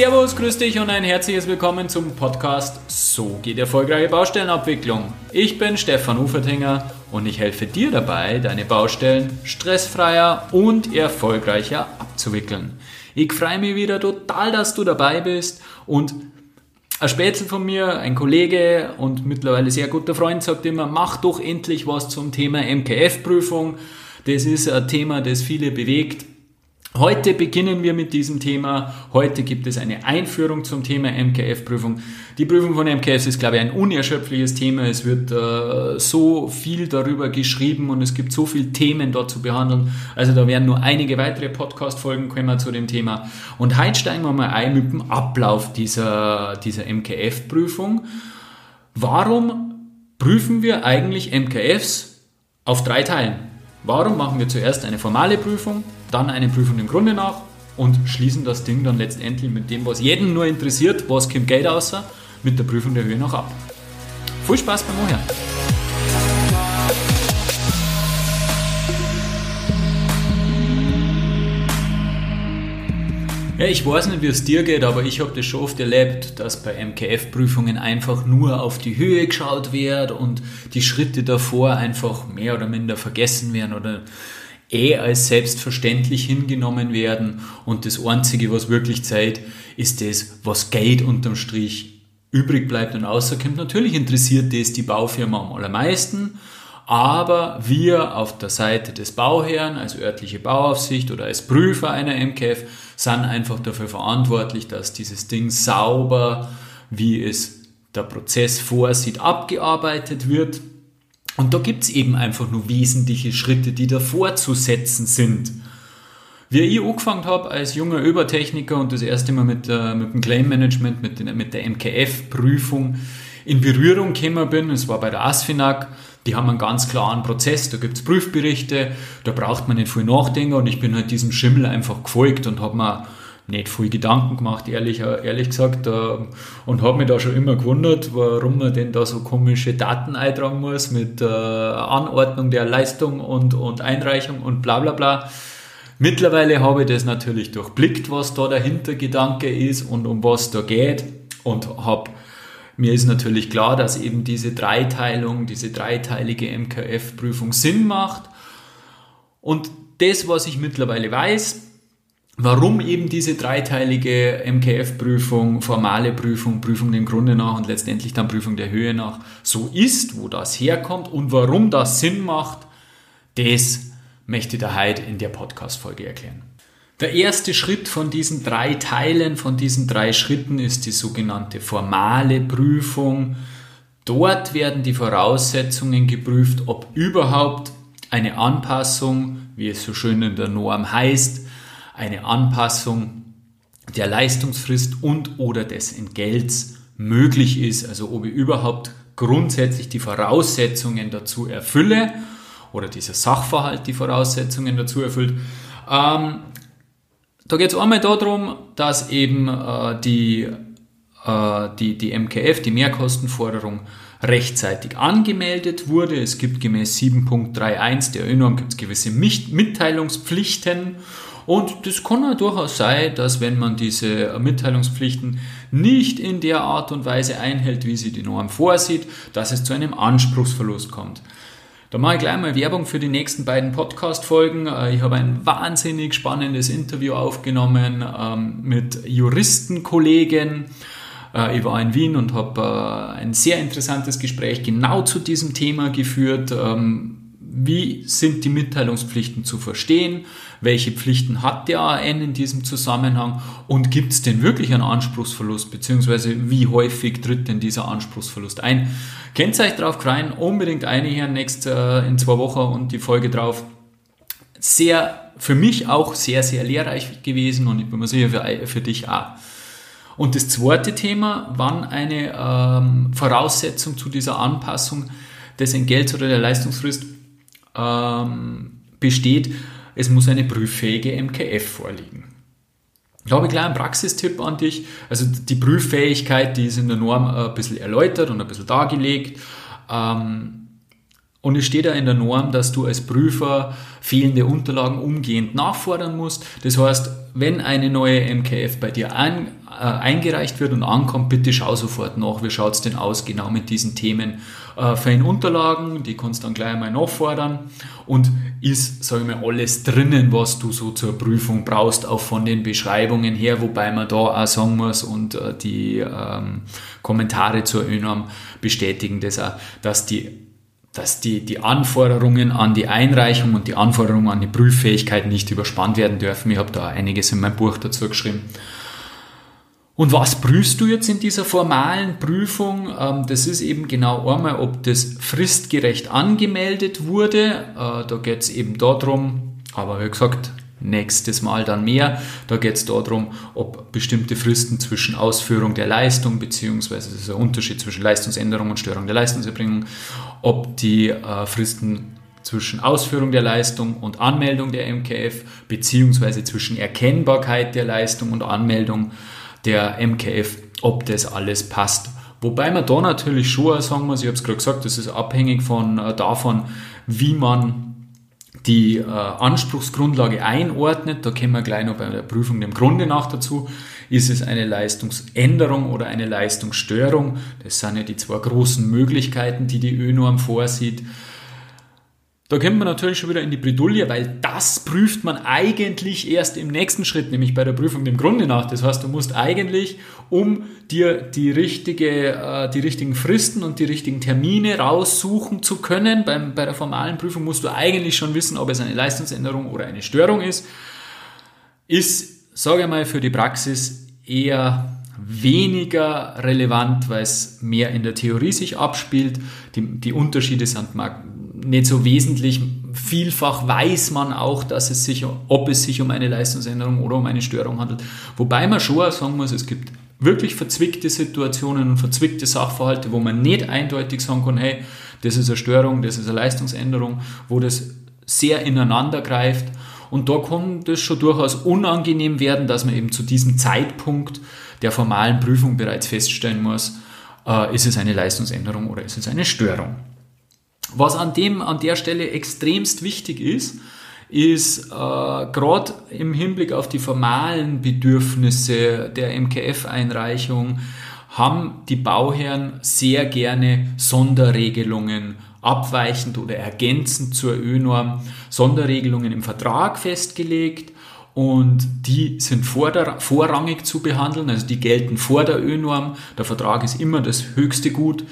Servus, grüß dich und ein herzliches Willkommen zum Podcast So geht erfolgreiche Baustellenabwicklung. Ich bin Stefan Ufertinger und ich helfe dir dabei, deine Baustellen stressfreier und erfolgreicher abzuwickeln. Ich freue mich wieder total, dass du dabei bist und ein Spätzle von mir, ein Kollege und mittlerweile sehr guter Freund sagt immer, mach doch endlich was zum Thema MKF-Prüfung. Das ist ein Thema, das viele bewegt. Heute beginnen wir mit diesem Thema. Heute gibt es eine Einführung zum Thema MKF-Prüfung. Die Prüfung von MKFs ist, glaube ich, ein unerschöpfliches Thema. Es wird äh, so viel darüber geschrieben und es gibt so viele Themen dort zu behandeln. Also da werden nur einige weitere Podcast-Folgen kommen zu dem Thema. Und heute steigen wir mal ein mit dem Ablauf dieser, dieser MKF-Prüfung. Warum prüfen wir eigentlich MKFs auf drei Teilen? Warum machen wir zuerst eine formale Prüfung, dann eine Prüfung im Grunde nach und schließen das Ding dann letztendlich mit dem, was jeden nur interessiert, was kommt Geld außer, mit der Prüfung der Höhe noch ab. Viel Spaß beim Ohren! Ja, ich weiß nicht, wie es dir geht, aber ich habe das schon oft erlebt, dass bei MKF-Prüfungen einfach nur auf die Höhe geschaut wird und die Schritte davor einfach mehr oder minder vergessen werden oder eh als selbstverständlich hingenommen werden und das Einzige, was wirklich zählt, ist das, was Geld unterm Strich übrig bleibt und außerkommt. Natürlich interessiert das die Baufirma am allermeisten, aber wir auf der Seite des Bauherrn, als örtliche Bauaufsicht oder als Prüfer einer MKF, sind einfach dafür verantwortlich, dass dieses Ding sauber, wie es der Prozess vorsieht, abgearbeitet wird und da gibt es eben einfach nur wesentliche Schritte, die davor zu setzen sind. Wie ich angefangen habe als junger Übertechniker und das erste Mal mit, äh, mit dem Claim Management, mit, den, mit der MKF-Prüfung in Berührung gekommen bin, es war bei der ASFINAG, die haben einen ganz klaren Prozess, da gibt es Prüfberichte, da braucht man nicht viel nachdenken und ich bin halt diesem Schimmel einfach gefolgt und habe mir nicht viel Gedanken gemacht, ehrlich, ehrlich gesagt. Äh, und habe mich da schon immer gewundert, warum man denn da so komische Daten eintragen muss mit äh, Anordnung der Leistung und, und Einreichung und bla bla bla. Mittlerweile habe ich das natürlich durchblickt, was da der Hintergedanke ist und um was da geht. Und habe mir ist natürlich klar, dass eben diese Dreiteilung, diese dreiteilige MKF-Prüfung Sinn macht. Und das, was ich mittlerweile weiß, Warum eben diese dreiteilige MKF-Prüfung, formale Prüfung, Prüfung dem Grunde nach und letztendlich dann Prüfung der Höhe nach so ist, wo das herkommt und warum das Sinn macht, das möchte dir heute in der Podcast-Folge erklären. Der erste Schritt von diesen drei Teilen, von diesen drei Schritten ist die sogenannte formale Prüfung. Dort werden die Voraussetzungen geprüft, ob überhaupt eine Anpassung, wie es so schön in der Norm heißt, eine Anpassung der Leistungsfrist und oder des Entgelts möglich ist, also ob ich überhaupt grundsätzlich die Voraussetzungen dazu erfülle oder dieser Sachverhalt die Voraussetzungen dazu erfüllt. Ähm, da geht es einmal darum, dass eben äh, die, äh, die, die MKF, die Mehrkostenforderung, rechtzeitig angemeldet wurde. Es gibt gemäß 7.31 der ÖNORM gibt es gewisse Mitteilungspflichten und das kann ja durchaus sein, dass wenn man diese Mitteilungspflichten nicht in der Art und Weise einhält, wie sie die Norm vorsieht, dass es zu einem Anspruchsverlust kommt. Da mache ich gleich mal Werbung für die nächsten beiden Podcast-Folgen. Äh, ich habe ein wahnsinnig spannendes Interview aufgenommen ähm, mit Juristenkollegen. Äh, ich war in Wien und habe äh, ein sehr interessantes Gespräch genau zu diesem Thema geführt. Wie sind die Mitteilungspflichten zu verstehen? welche Pflichten hat der AN in diesem Zusammenhang und gibt es denn wirklich einen Anspruchsverlust, beziehungsweise wie häufig tritt denn dieser Anspruchsverlust ein? Kennt euch drauf kreien, unbedingt einhören nächst, äh, in zwei Wochen und die Folge drauf. Sehr, für mich auch sehr, sehr lehrreich gewesen und ich bin mir sicher für, für dich auch. Und das zweite Thema, wann eine ähm, Voraussetzung zu dieser Anpassung des Entgelts oder der Leistungsfrist ähm, besteht, es muss eine prüffähige MKF vorliegen. Ich habe gleich einen Praxistipp an dich. Also die Prüffähigkeit, die ist in der Norm ein bisschen erläutert und ein bisschen dargelegt. Ähm, und es steht ja in der Norm, dass du als Prüfer fehlende Unterlagen umgehend nachfordern musst. Das heißt, wenn eine neue MKF bei dir an, äh, eingereicht wird und ankommt, bitte schau sofort nach, wie schaut es denn aus genau mit diesen Themen äh, für den Unterlagen, die kannst du dann gleich einmal nachfordern. Und ist, sage ich mal, alles drinnen, was du so zur Prüfung brauchst, auch von den Beschreibungen her, wobei man da auch sagen muss und äh, die ähm, Kommentare zur ÖNORM bestätigen das auch, dass die dass die, die Anforderungen an die Einreichung und die Anforderungen an die Prüffähigkeit nicht überspannt werden dürfen. Ich habe da einiges in meinem Buch dazu geschrieben. Und was prüfst du jetzt in dieser formalen Prüfung? Ähm, das ist eben genau einmal, ob das fristgerecht angemeldet wurde. Äh, da geht es eben darum, aber wie gesagt, nächstes Mal dann mehr. Da geht es darum, ob bestimmte Fristen zwischen Ausführung der Leistung, beziehungsweise das ist ein Unterschied zwischen Leistungsänderung und Störung der Leistungserbringung, ob die äh, Fristen zwischen Ausführung der Leistung und Anmeldung der MKF, beziehungsweise zwischen Erkennbarkeit der Leistung und Anmeldung der MKF, ob das alles passt. Wobei man da natürlich schon sagen muss, ich habe es gerade gesagt, das ist abhängig von, äh, davon, wie man die äh, Anspruchsgrundlage einordnet, da kommen wir gleich noch bei der Prüfung dem Grunde nach dazu, ist es eine Leistungsänderung oder eine Leistungsstörung. Das sind ja die zwei großen Möglichkeiten, die die ÖNORM vorsieht. Da kommt man natürlich schon wieder in die Bredouille, weil das prüft man eigentlich erst im nächsten Schritt, nämlich bei der Prüfung dem Grunde nach. Das heißt, du musst eigentlich, um dir die, richtige, äh, die richtigen Fristen und die richtigen Termine raussuchen zu können, beim, bei der formalen Prüfung musst du eigentlich schon wissen, ob es eine Leistungsänderung oder eine Störung ist. Ist, sage ich mal, für die Praxis eher weniger relevant, weil es mehr in der Theorie sich abspielt. Die, die Unterschiede sind nicht so wesentlich. Vielfach weiß man auch, dass es sich, ob es sich um eine Leistungsänderung oder um eine Störung handelt. Wobei man schon sagen muss, es gibt wirklich verzwickte Situationen und verzwickte Sachverhalte, wo man nicht eindeutig sagen kann, hey, das ist eine Störung, das ist eine Leistungsänderung, wo das sehr ineinander greift. Und da kann das schon durchaus unangenehm werden, dass man eben zu diesem Zeitpunkt der formalen Prüfung bereits feststellen muss, äh, ist es eine Leistungsänderung oder ist es eine Störung. Was an, dem, an der Stelle extremst wichtig ist, ist äh, gerade im Hinblick auf die formalen Bedürfnisse der MKF-Einreichung, haben die Bauherren sehr gerne Sonderregelungen abweichend oder ergänzend zur ÖNorm, Sonderregelungen im Vertrag festgelegt und die sind vorrangig zu behandeln, also die gelten vor der ÖNorm. Der Vertrag ist immer das höchste Gut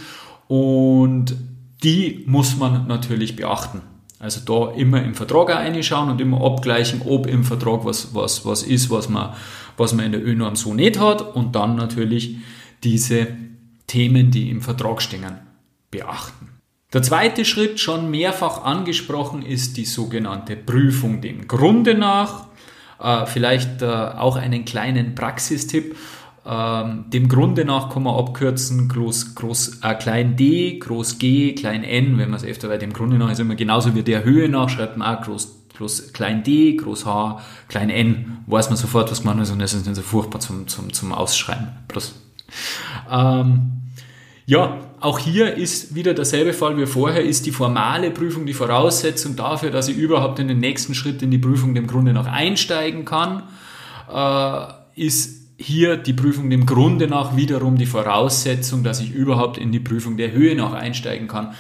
und die muss man natürlich beachten. Also da immer im Vertrag reinschauen und immer abgleichen, ob im Vertrag was, was, was ist, was man, was man in der ÖNorm so nicht hat und dann natürlich diese Themen, die im Vertrag stehen, beachten. Der zweite Schritt, schon mehrfach angesprochen, ist die sogenannte Prüfung dem Grunde nach. Äh, vielleicht äh, auch einen kleinen Praxistipp. Ähm, dem Grunde nach kann man abkürzen, groß, groß, äh, klein d, groß g, klein n, wenn man es öfter bei dem Grunde nach ist immer genauso wie der Höhe nach, schreibt man auch groß, groß, klein d, groß h, klein n, weiß man sofort, was man ist und das ist nicht so furchtbar zum, zum, zum Ausschreiben. Plus. Ähm, ja, auch hier ist wieder derselbe Fall wie vorher, ist die formale Prüfung die Voraussetzung dafür, dass ich überhaupt in den nächsten Schritt in die Prüfung dem Grunde nach einsteigen kann, äh, ist hier die Prüfung dem Grunde nach wiederum die Voraussetzung, dass ich überhaupt in die Prüfung der Höhe nach einsteigen kann.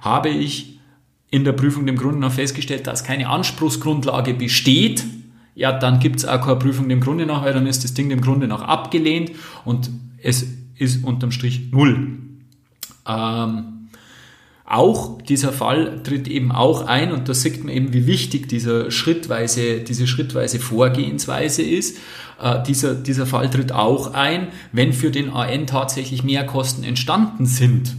Habe ich in der Prüfung dem Grunde nach festgestellt, dass keine Anspruchsgrundlage besteht, ja, dann gibt es auch keine Prüfung dem Grunde nach, weil dann ist das Ding dem Grunde nach abgelehnt und es ist unterm Strich null. Ähm, auch dieser Fall tritt eben auch ein und da sieht man eben, wie wichtig dieser schrittweise, diese schrittweise Vorgehensweise ist. Äh, dieser, dieser Fall tritt auch ein, wenn für den AN tatsächlich Mehrkosten entstanden sind.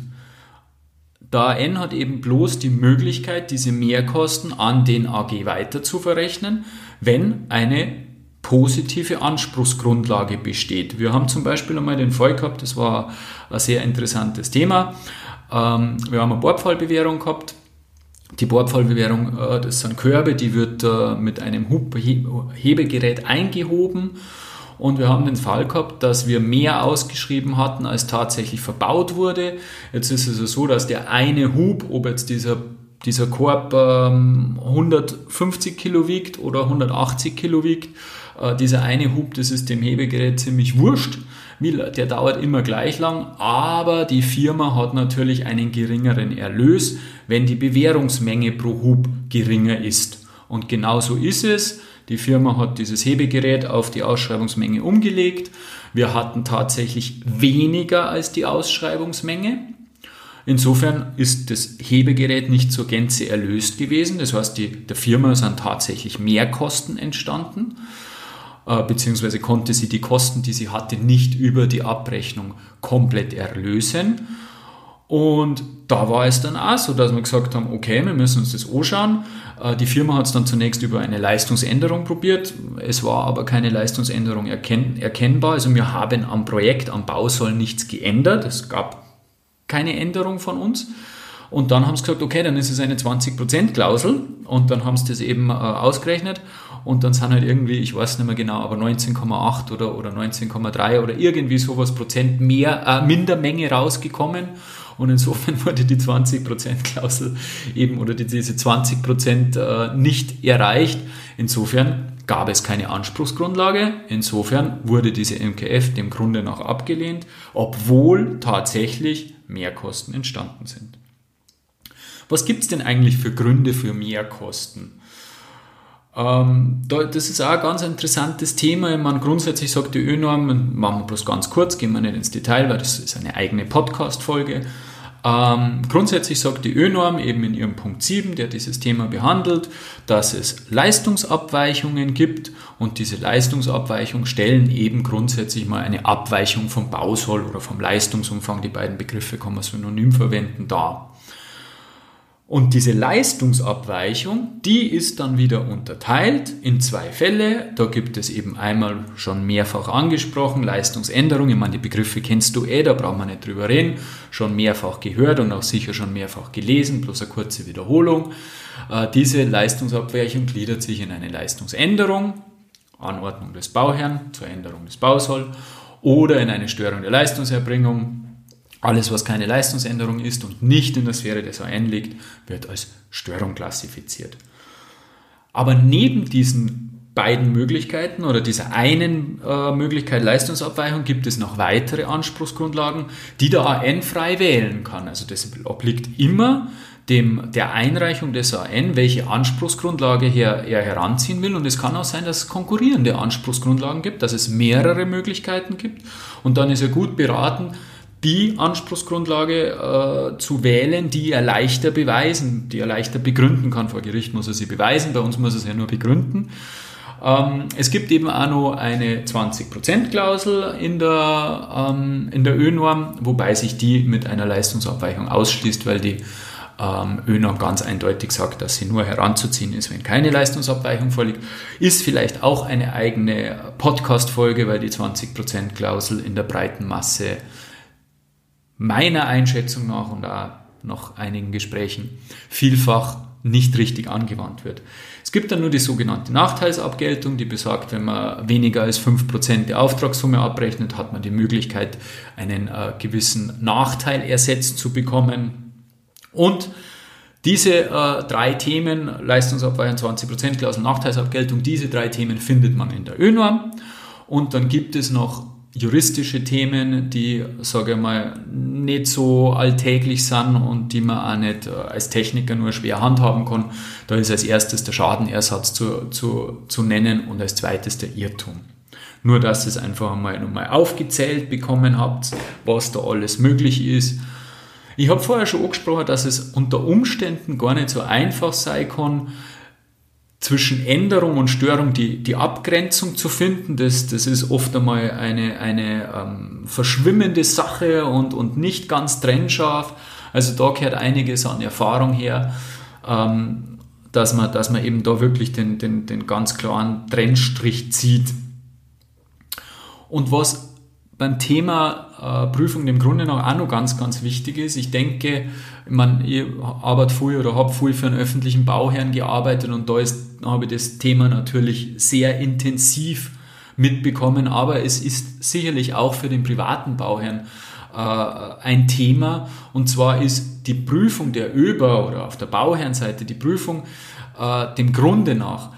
Der AN hat eben bloß die Möglichkeit, diese Mehrkosten an den AG weiter zu verrechnen, wenn eine positive Anspruchsgrundlage besteht. Wir haben zum Beispiel einmal den Fall gehabt, das war ein sehr interessantes Thema. Ähm, wir haben eine Bordfallbewährung gehabt. Die Bordfallbewährung, äh, das sind Körbe, die wird äh, mit einem Hebegerät eingehoben. Und wir haben den Fall gehabt, dass wir mehr ausgeschrieben hatten, als tatsächlich verbaut wurde. Jetzt ist es so, dass der eine Hub, ob jetzt dieser dieser Korb ähm, 150 Kilo wiegt oder 180 Kilo wiegt, Äh, dieser eine Hub, das ist dem Hebegerät ziemlich wurscht. Der dauert immer gleich lang, aber die Firma hat natürlich einen geringeren Erlös, wenn die Bewährungsmenge pro Hub geringer ist. Und genau so ist es. Die Firma hat dieses Hebegerät auf die Ausschreibungsmenge umgelegt. Wir hatten tatsächlich weniger als die Ausschreibungsmenge. Insofern ist das Hebegerät nicht zur Gänze erlöst gewesen. Das heißt, die, der Firma sind tatsächlich Mehrkosten entstanden, äh, beziehungsweise konnte sie die Kosten, die sie hatte, nicht über die Abrechnung komplett erlösen. Und da war es dann auch so, dass wir gesagt haben, okay, wir müssen uns das anschauen. Äh, die Firma hat es dann zunächst über eine Leistungsänderung probiert. Es war aber keine Leistungsänderung erkenn erkennbar. Also wir haben am Projekt, am Bausoll nichts geändert. Es gab keine Änderung von uns. Und dann haben sie gesagt, okay, dann ist es eine 20%-Klausel und dann haben sie das eben äh, ausgerechnet und dann sind halt irgendwie, ich weiß nicht mehr genau, aber 19,8 oder, oder 19,3 oder irgendwie sowas Prozent mehr, äh, minder Menge rausgekommen und insofern wurde die 20%-Klausel eben oder diese 20% äh, nicht erreicht. Insofern gab es keine Anspruchsgrundlage. Insofern wurde diese MKF dem Grunde nach abgelehnt, obwohl tatsächlich Mehrkosten entstanden sind. Was gibt es denn eigentlich für Gründe für Mehrkosten? Ähm, das ist auch ein ganz interessantes Thema. Man grundsätzlich sagt die ÖNorm, machen wir bloß ganz kurz, gehen wir nicht ins Detail, weil das ist eine eigene Podcast-Folge. Ähm, grundsätzlich sagt die ÖNorm eben in ihrem Punkt 7, der dieses Thema behandelt, dass es Leistungsabweichungen gibt und diese Leistungsabweichungen stellen eben grundsätzlich mal eine Abweichung vom Bausoll oder vom Leistungsumfang, die beiden Begriffe kann man synonym verwenden, dar. Und diese Leistungsabweichung, die ist dann wieder unterteilt in zwei Fälle. Da gibt es eben einmal schon mehrfach angesprochen, Leistungsänderung. Ich meine, die Begriffe kennst du eh, da brauchen wir nicht drüber reden. Schon mehrfach gehört und auch sicher schon mehrfach gelesen, bloß eine kurze Wiederholung. Äh, diese Leistungsabweichung gliedert sich in eine Leistungsänderung, Anordnung des Bauherrn zur Änderung des Bausoll oder in eine Störung der Leistungserbringung, alles, was keine Leistungsänderung ist und nicht in der Sphäre des AN liegt, wird als Störung klassifiziert. Aber neben diesen beiden Möglichkeiten oder dieser einen äh, Möglichkeit Leistungsabweichung gibt es noch weitere Anspruchsgrundlagen, die der AN frei wählen kann. Also das obliegt immer dem, der Einreichung des AN, welche Anspruchsgrundlage her, er heranziehen will. Und es kann auch sein, dass es konkurrierende Anspruchsgrundlagen gibt, dass es mehrere Möglichkeiten gibt. Und dann ist er gut beraten, die Anspruchsgrundlage äh, zu wählen, die er leichter beweisen, die er leichter begründen kann. Vor Gericht muss er sie beweisen, bei uns muss er es ja nur begründen. Ähm, es gibt eben auch noch eine 20%-Klausel in der, ähm, in der ÖNorm, wobei sich die mit einer Leistungsabweichung ausschließt, weil die ähm, ÖNorm ganz eindeutig sagt, dass sie nur heranzuziehen ist, wenn keine Leistungsabweichung vorliegt. Ist vielleicht auch eine eigene Podcast-Folge, weil die 20%-Klausel in der breiten Masse meiner Einschätzung nach und auch nach einigen Gesprächen vielfach nicht richtig angewandt wird. Es gibt dann nur die sogenannte Nachteilsabgeltung, die besagt, wenn man weniger als 5% der Auftragssumme abrechnet, hat man die Möglichkeit, einen äh, gewissen Nachteil ersetzt zu bekommen. Und diese äh, drei Themen, Leistungsabweichung 20%, Klausel Nachteilsabgeltung, diese drei Themen findet man in der ÖNORM. Und dann gibt es noch juristische Themen, die, sage ich mal, nicht so alltäglich sind und die man auch nicht äh, als Techniker nur schwer handhaben kann. Da ist als erstes der Schadenersatz zu, zu, zu nennen und als zweites der Irrtum. Nur, dass ihr es einfach einmal nochmal aufgezählt bekommen habt, was da alles möglich ist. Ich habe vorher schon angesprochen, dass es unter Umständen gar nicht so einfach sein kann, zwischen Änderung und Störung die, die Abgrenzung zu finden, das, das ist oft einmal eine, eine ähm, verschwimmende Sache und, und nicht ganz trennscharf. Also da gehört einiges an Erfahrung her, ähm, dass, man, dass man eben da wirklich den, den, den ganz klaren Trennstrich zieht. Und was beim Thema äh, Prüfung im Grunde noch auch noch ganz, ganz wichtig ist. Ich denke, ich, meine, ich arbeite viel oder habe viel für einen öffentlichen Bauherrn gearbeitet und da ist, habe ich das Thema natürlich sehr intensiv mitbekommen, aber es ist sicherlich auch für den privaten Bauherrn äh, ein Thema und zwar ist die Prüfung der ÖBA oder auf der Bauherrnseite die Prüfung äh, dem Grunde nach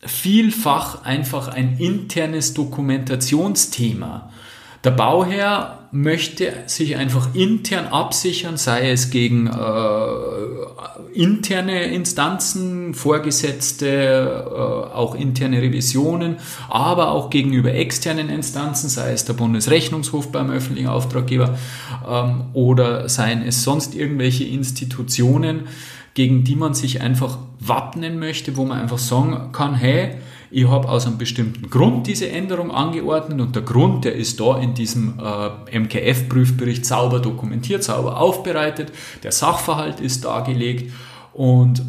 vielfach einfach ein internes Dokumentationsthema. Der Bauherr möchte sich einfach intern absichern, sei es gegen äh, interne Instanzen, Vorgesetzte, äh, auch interne Revisionen, aber auch gegenüber externen Instanzen, sei es der Bundesrechnungshof beim öffentlichen Auftraggeber ähm, oder seien es sonst irgendwelche Institutionen, gegen die man sich einfach wappnen möchte, wo man einfach sagen kann, hey, ich habe aus einem bestimmten Grund diese Änderung angeordnet und der Grund, der ist da in diesem äh, MKF-Prüfbericht sauber dokumentiert, sauber aufbereitet, der Sachverhalt ist dargelegt und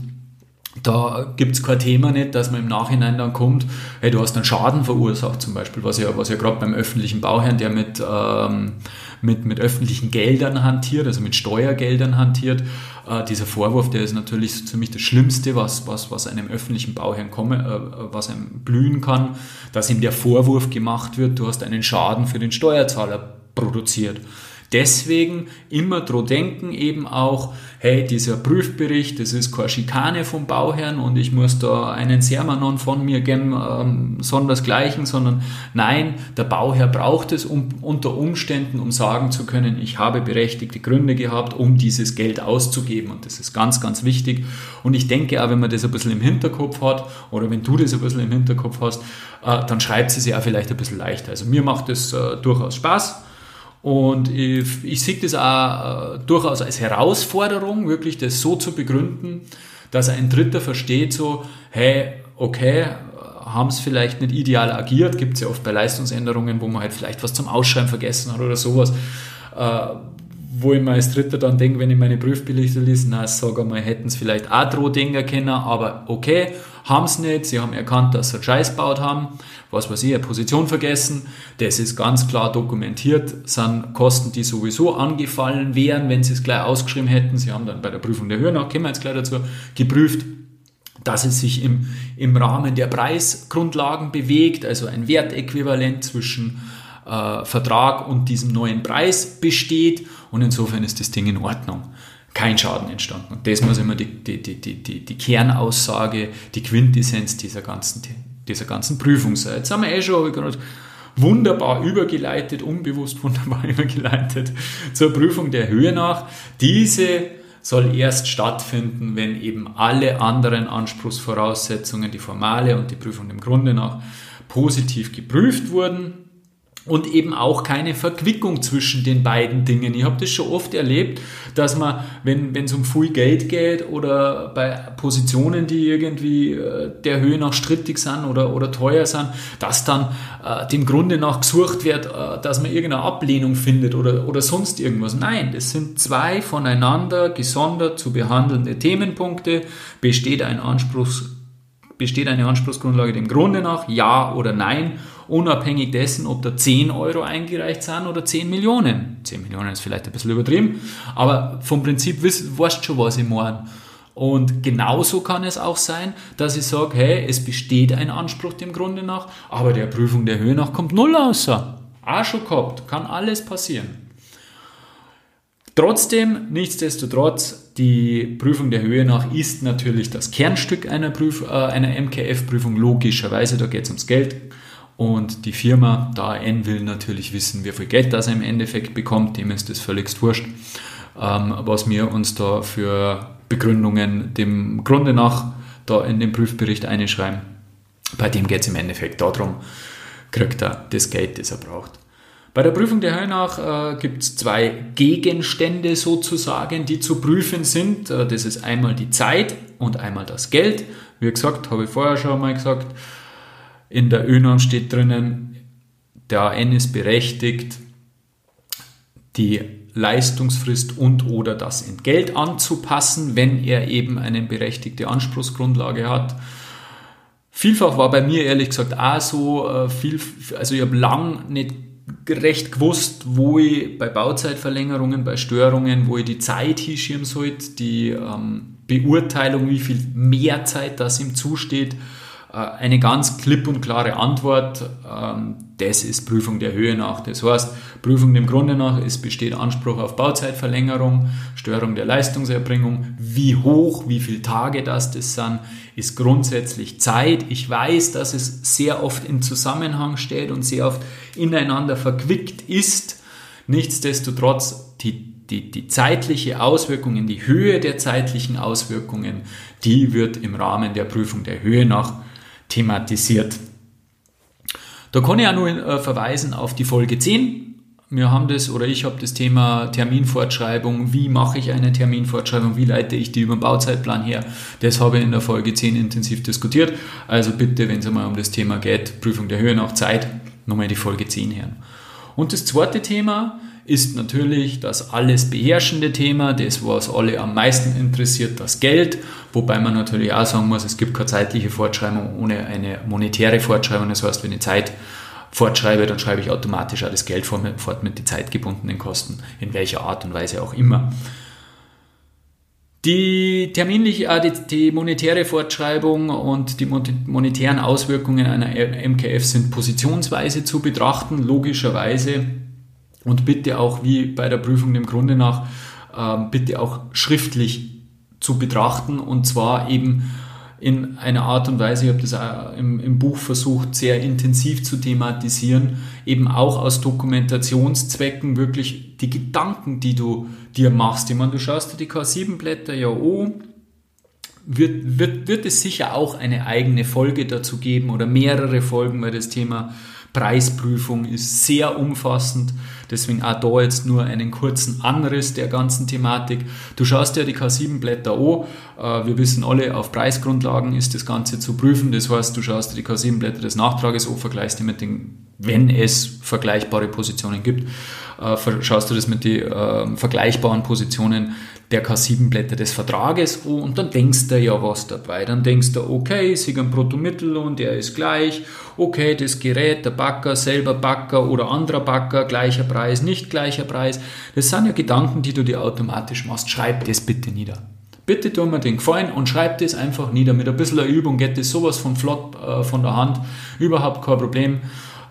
da gibt es kein Thema nicht, dass man im Nachhinein dann kommt, hey, du hast einen Schaden verursacht zum Beispiel, was ja, was ja gerade beim öffentlichen Bauherrn, der mit, ähm, mit, mit öffentlichen Geldern hantiert, also mit Steuergeldern hantiert, äh, dieser Vorwurf, der ist natürlich so ziemlich das Schlimmste, was, was, was einem öffentlichen Bauherrn komme, äh, was einem blühen kann, dass ihm der Vorwurf gemacht wird, du hast einen Schaden für den Steuerzahler produziert. Deswegen immer dran denken eben auch, hey, dieser Prüfbericht, das ist keine Schikane vom Bauherrn und ich muss da einen Sermanon von mir geben, ähm, sondersgleichen, sondern nein, der Bauherr braucht es um, unter Umständen, um sagen zu können, ich habe berechtigte Gründe gehabt, um dieses Geld auszugeben und das ist ganz, ganz wichtig und ich denke auch, wenn man das ein bisschen im Hinterkopf hat oder wenn du das ein bisschen im Hinterkopf hast, äh, dann schreibt sie sich auch vielleicht ein bisschen leichter. Also mir macht das äh, durchaus Spaß und ich, ich sehe das auch äh, durchaus als Herausforderung, wirklich das so zu begründen, dass ein Dritter versteht so, hey, okay, haben es vielleicht nicht ideal agiert, gibt es ja oft bei Leistungsänderungen, wo man halt vielleicht was zum Ausschreiben vergessen hat oder sowas, äh, wo ich mir als Dritter dann denke, wenn ich meine Prüfberichte lese, na, sag einmal, hätten es vielleicht auch Drohdinger können, aber okay, haben es nicht, sie haben erkannt, dass sie Scheiß gebaut haben, was weiß ich, eine Position vergessen, das ist ganz klar dokumentiert, sind Kosten, die sowieso angefallen wären, wenn sie es gleich ausgeschrieben hätten, sie haben dann bei der Prüfung der Höhe nach, kommen wir jetzt gleich dazu, geprüft, dass es sich im, im Rahmen der Preisgrundlagen bewegt, also ein Wertäquivalent zwischen äh, Vertrag und diesem neuen Preis besteht und insofern ist das Ding in Ordnung. Kein Schaden entstanden. Und das muss immer die, die, die, die, die Kernaussage, die Quintessenz dieser ganzen, dieser ganzen Prüfung sein. Jetzt haben wir eh schon gerade wunderbar übergeleitet, unbewusst wunderbar übergeleitet zur Prüfung der Höhe nach. Diese soll erst stattfinden, wenn eben alle anderen Anspruchsvoraussetzungen, die formale und die Prüfung im Grunde nach, positiv geprüft wurden und eben auch keine Verquickung zwischen den beiden Dingen. Ich habe das schon oft erlebt, dass man, wenn es um viel Geld geht oder bei Positionen, die irgendwie äh, der Höhe nach strittig sind oder, oder teuer sind, dass dann äh, dem Grunde nach gesucht wird, äh, dass man irgendeine Ablehnung findet oder, oder sonst irgendwas. Nein, das sind zwei voneinander gesondert zu behandelnde Themenpunkte. Besteht ein Anspruchs besteht eine Anspruchsgrundlage dem Grunde nach, ja oder nein, unabhängig dessen, ob da 10 Euro eingereicht sind oder 10 Millionen. 10 Millionen ist vielleicht ein bisschen übertrieben, aber vom Prinzip weißt du schon, was ich meine. Und genauso kann es auch sein, dass ich sage, hey, es besteht ein Anspruch dem Grunde nach, aber der Prüfung der Höhe nach kommt null außer. Auch schon gehabt, kann alles passieren. Trotzdem, nichtsdestotrotz, die Prüfung der Höhe nach ist natürlich das Kernstück einer, äh, einer MKF-Prüfung, logischerweise, da geht es ums Geld. Und die Firma, da N will natürlich wissen, wie viel Geld das im Endeffekt bekommt, dem ist das völlig wurscht, ähm, was wir uns da für Begründungen dem Grunde nach da in den Prüfbericht einschreiben. Bei dem geht es im Endeffekt darum, kriegt er das Geld, das er braucht. Bei der Prüfung der Höhe nach äh, gibt es zwei Gegenstände sozusagen, die zu prüfen sind. Äh, das ist einmal die Zeit und einmal das Geld. Wie gesagt, habe ich vorher schon mal gesagt, in der ÖNORM steht drinnen, der AN ist berechtigt, die Leistungsfrist und oder das Entgelt anzupassen, wenn er eben eine berechtigte Anspruchsgrundlage hat. Vielfach war bei mir ehrlich gesagt auch so, äh, viel, also ich habe lang nicht recht gewusst, wo ich bei Bauzeitverlängerungen, bei Störungen, wo ich die Zeit hinschieben sollte, die ähm, Beurteilung, wie viel mehr Zeit das ihm zusteht, eine ganz klipp und klare Antwort. Ähm, das ist Prüfung der Höhe nach. Das heißt, Prüfung dem Grunde nach, es besteht Anspruch auf Bauzeitverlängerung, Störung der Leistungserbringung. Wie hoch, wie viele Tage das das sind, ist grundsätzlich Zeit. Ich weiß, dass es sehr oft im Zusammenhang steht und sehr oft ineinander verquickt ist. Nichtsdestotrotz, die die, die zeitliche Auswirkung, die Höhe der zeitlichen Auswirkungen, die wird im Rahmen der Prüfung der Höhe nach thematisiert. Da kann ich auch nur äh, verweisen auf die Folge 10. Wir haben das oder ich habe das Thema Terminfortschreibung. Wie mache ich eine Terminfortschreibung? Wie leite ich die über den Bauzeitplan her? Das habe ich in der Folge 10 intensiv diskutiert. Also bitte, wenn es einmal um das Thema geht, Prüfung der Höhe nach Zeit, nochmal die Folge 10 her. Und das zweite Thema ist natürlich das alles beherrschende Thema, das, was alle am meisten interessiert, das Geld. Wobei man natürlich auch sagen muss, es gibt keine zeitliche Fortschreibung ohne eine monetäre Fortschreibung. Das heißt, wenn ich Zeit fortschreibe, dann schreibe ich automatisch auch das Geld fort mit den zeitgebundenen Kosten, in welcher Art und Weise auch immer. Die terminliche, die, die, monetäre Fortschreibung und die monetären Auswirkungen einer MKF sind positionsweise zu betrachten, logischerweise und bitte auch wie bei der Prüfung dem Grunde nach, äh, bitte auch schriftlich zu betrachten und zwar eben in einer Art und Weise, ich habe das auch im, im, Buch versucht, sehr intensiv zu thematisieren, eben auch aus Dokumentationszwecken wirklich die Gedanken, die du dir machst. Ich meine, du schaust dir die K7-Blätter ja an, wird, wird, wird es sicher auch eine eigene Folge dazu geben oder mehrere Folgen, weil das Thema Preisprüfung ist sehr umfassend. Deswegen auch da jetzt nur einen kurzen Anriss der ganzen Thematik. Du schaust dir die K7-Blätter an. Äh, wir wissen alle, auf Preisgrundlagen ist das Ganze zu prüfen. Das heißt, du schaust dir die K7-Blätter des Nachtrages an, vergleichst die mit den, wenn es vergleichbare Positionen gibt, äh, schaust du das mit den äh, vergleichbaren Positionen der K7-Blätter des Vertrages an und dann denkst du ja was dabei. Dann denkst du, okay, sie ein Bruttomittellohn, der ist gleich, okay, das Gerät, der Backer, selber Backer oder anderer Backer, gleicher Preis, nicht gleicher Preis. Das sind ja Gedanken, die du dir automatisch machst. Schreib das bitte nieder. Bitte tu mir den Gefallen und schreib das einfach nieder. Mit ein bisschen Übung geht das sowas von flott äh, von der Hand. Überhaupt kein Problem.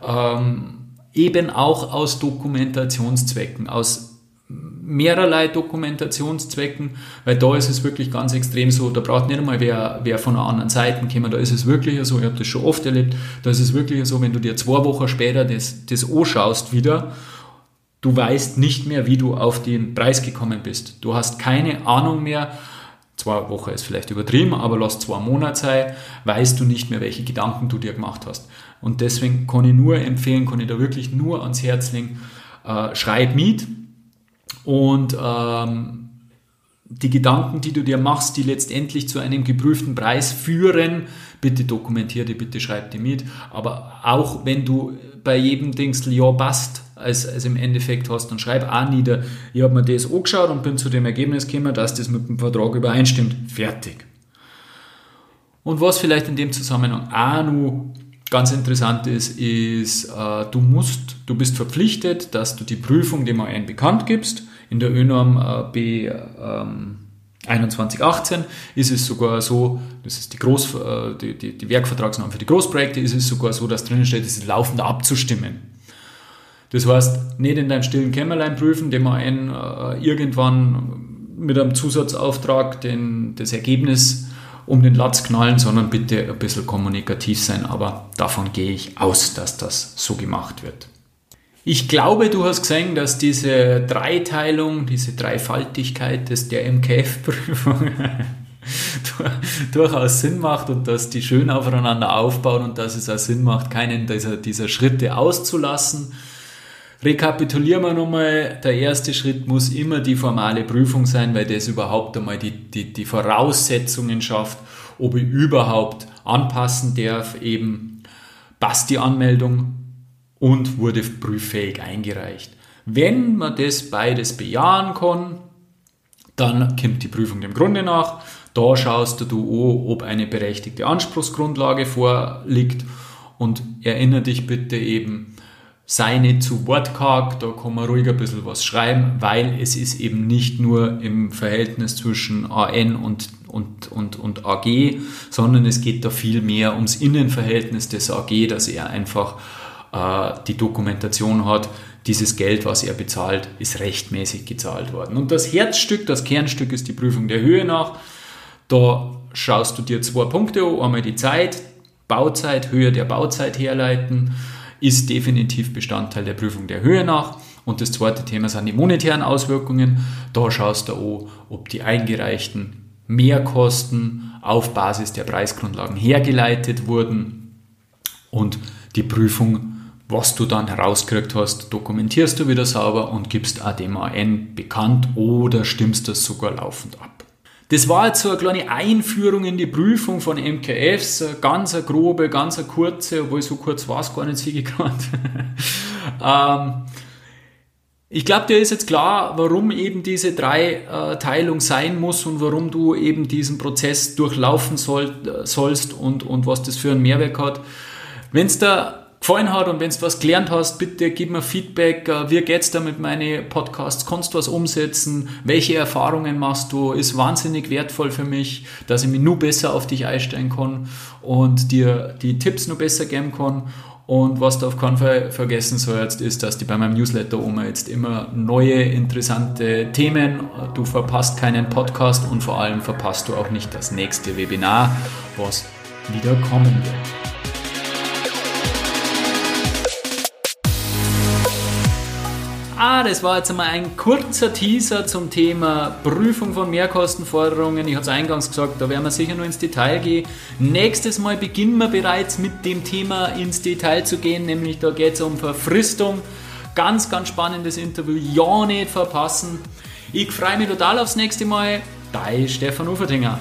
Ähm, eben auch aus Dokumentationszwecken, aus mehrerlei Dokumentationszwecken, weil da ist es wirklich ganz extrem so, da braucht nicht einmal wer, wer von einer anderen Seite kommen, da ist es wirklich so, ich habe das schon oft erlebt, da ist es wirklich so, wenn du dir zwei Wochen später das, das anschaust wieder, du weißt nicht mehr, wie du auf den Preis gekommen bist. Du hast keine Ahnung mehr, zwei Wochen ist vielleicht übertrieben, aber lass zwei Monate sein, weißt du nicht mehr, welche Gedanken du dir gemacht hast. Und deswegen kann ich nur empfehlen, kann ich da wirklich nur ans Herz legen, äh, schreib mit, und ähm, die Gedanken, die du dir machst, die letztendlich zu einem geprüften Preis führen, bitte dokumentier die, bitte schreib die mit. Aber auch wenn du bei jedem denkst, ja, passt, als, als im Endeffekt hast, dann schreib auch nieder, ich habe mir das angeschaut und bin zu dem Ergebnis gekommen, dass das mit dem Vertrag übereinstimmt. Fertig. Und was vielleicht in dem Zusammenhang auch noch ganz interessant ist, ist, äh, du musst, du bist verpflichtet, dass du die Prüfung dem AN bekannt gibst in der ÖNORM äh, B ähm, 2118 ist es sogar so, das ist die, Groß, äh, die, die, die Werkvertragsnorm für die Großprojekte, ist es sogar so, dass drinnen steht, es ist laufend abzustimmen. Das heißt, nicht in deinem stillen Kämmerlein prüfen, dem man äh, irgendwann mit einem Zusatzauftrag den, das Ergebnis um den Latz knallen, sondern bitte ein bisschen kommunikativ sein. Aber davon gehe ich aus, dass das so gemacht wird. Ich glaube, du hast gesehen, dass diese Dreiteilung, diese Dreifaltigkeit des, der MKF-Prüfung durchaus Sinn macht und dass die schön aufeinander aufbauen und dass es auch Sinn macht, keinen dieser, dieser Schritte auszulassen. Rekapitulieren wir nochmal, der erste Schritt muss immer die formale Prüfung sein, weil das überhaupt einmal die, die, die Voraussetzungen schafft, ob ich überhaupt anpassen darf, eben passt die Anmeldung, und wurde prüffähig eingereicht. Wenn man das beides bejahen kann, dann kommt die Prüfung dem Grunde nach. Da schaust du an, ob eine berechtigte Anspruchsgrundlage vorliegt und erinnere dich bitte eben, sei nicht zu wortkarg, da kann man ruhig ein bisschen was schreiben, weil es ist eben nicht nur im Verhältnis zwischen AN und, und, und, und AG, sondern es geht da viel mehr ums Innenverhältnis des AG, dass er einfach die Dokumentation hat, dieses Geld, was er bezahlt, ist rechtmäßig gezahlt worden. Und das Herzstück, das Kernstück ist die Prüfung der Höhe nach. Da schaust du dir zwei Punkte an, einmal die Zeit, Bauzeit, Höhe der Bauzeit herleiten, ist definitiv Bestandteil der Prüfung der Höhe nach. Und das zweite Thema sind die monetären Auswirkungen. Da schaust du an, ob die eingereichten Mehrkosten auf Basis der Preisgrundlagen hergeleitet wurden. Und die Prüfung, was du dann herausgekriegt hast, dokumentierst du wieder sauber und gibst ADMAN bekannt oder stimmst das sogar laufend ab. Das war jetzt so eine kleine Einführung in die Prüfung von MKFs, ganz eine grobe, ganz eine kurze, obwohl so kurz war es gar nicht, siege gerade. ähm, ich glaube, dir ist jetzt klar, warum eben diese Dreiteilung äh, sein muss und warum du eben diesen Prozess durchlaufen soll, äh, sollst und, und was das für einen Mehrwert hat. Wenn es da gefallen hat und wenn du was gelernt hast, bitte gib mir Feedback. Äh, wie geht's da mit meinen Podcasts? Kannst du was umsetzen? Welche Erfahrungen machst du? Ist wahnsinnig wertvoll für mich, dass ich mich nur besser auf dich einstellen kann und dir die Tipps nur besser geben kann. Und was du auf keinen Fall vergessen sollst, ist, dass die bei meinem Newsletter Oma jetzt immer neue, interessante Themen, du verpasst keinen Podcast und vor allem verpasst du auch nicht das nächste Webinar, was wieder kommen wird. Das war jetzt einmal ein kurzer Teaser zum Thema Prüfung von Mehrkostenforderungen. Ich hatte es eingangs gesagt, da werden wir sicher nur ins Detail gehen. Nächstes Mal beginnen wir bereits mit dem Thema ins Detail zu gehen, nämlich da geht es um Verfristung. Ganz, ganz spannendes Interview, ja nicht verpassen. Ich freue mich total aufs nächste Mal. Dein Stefan Ufertinger.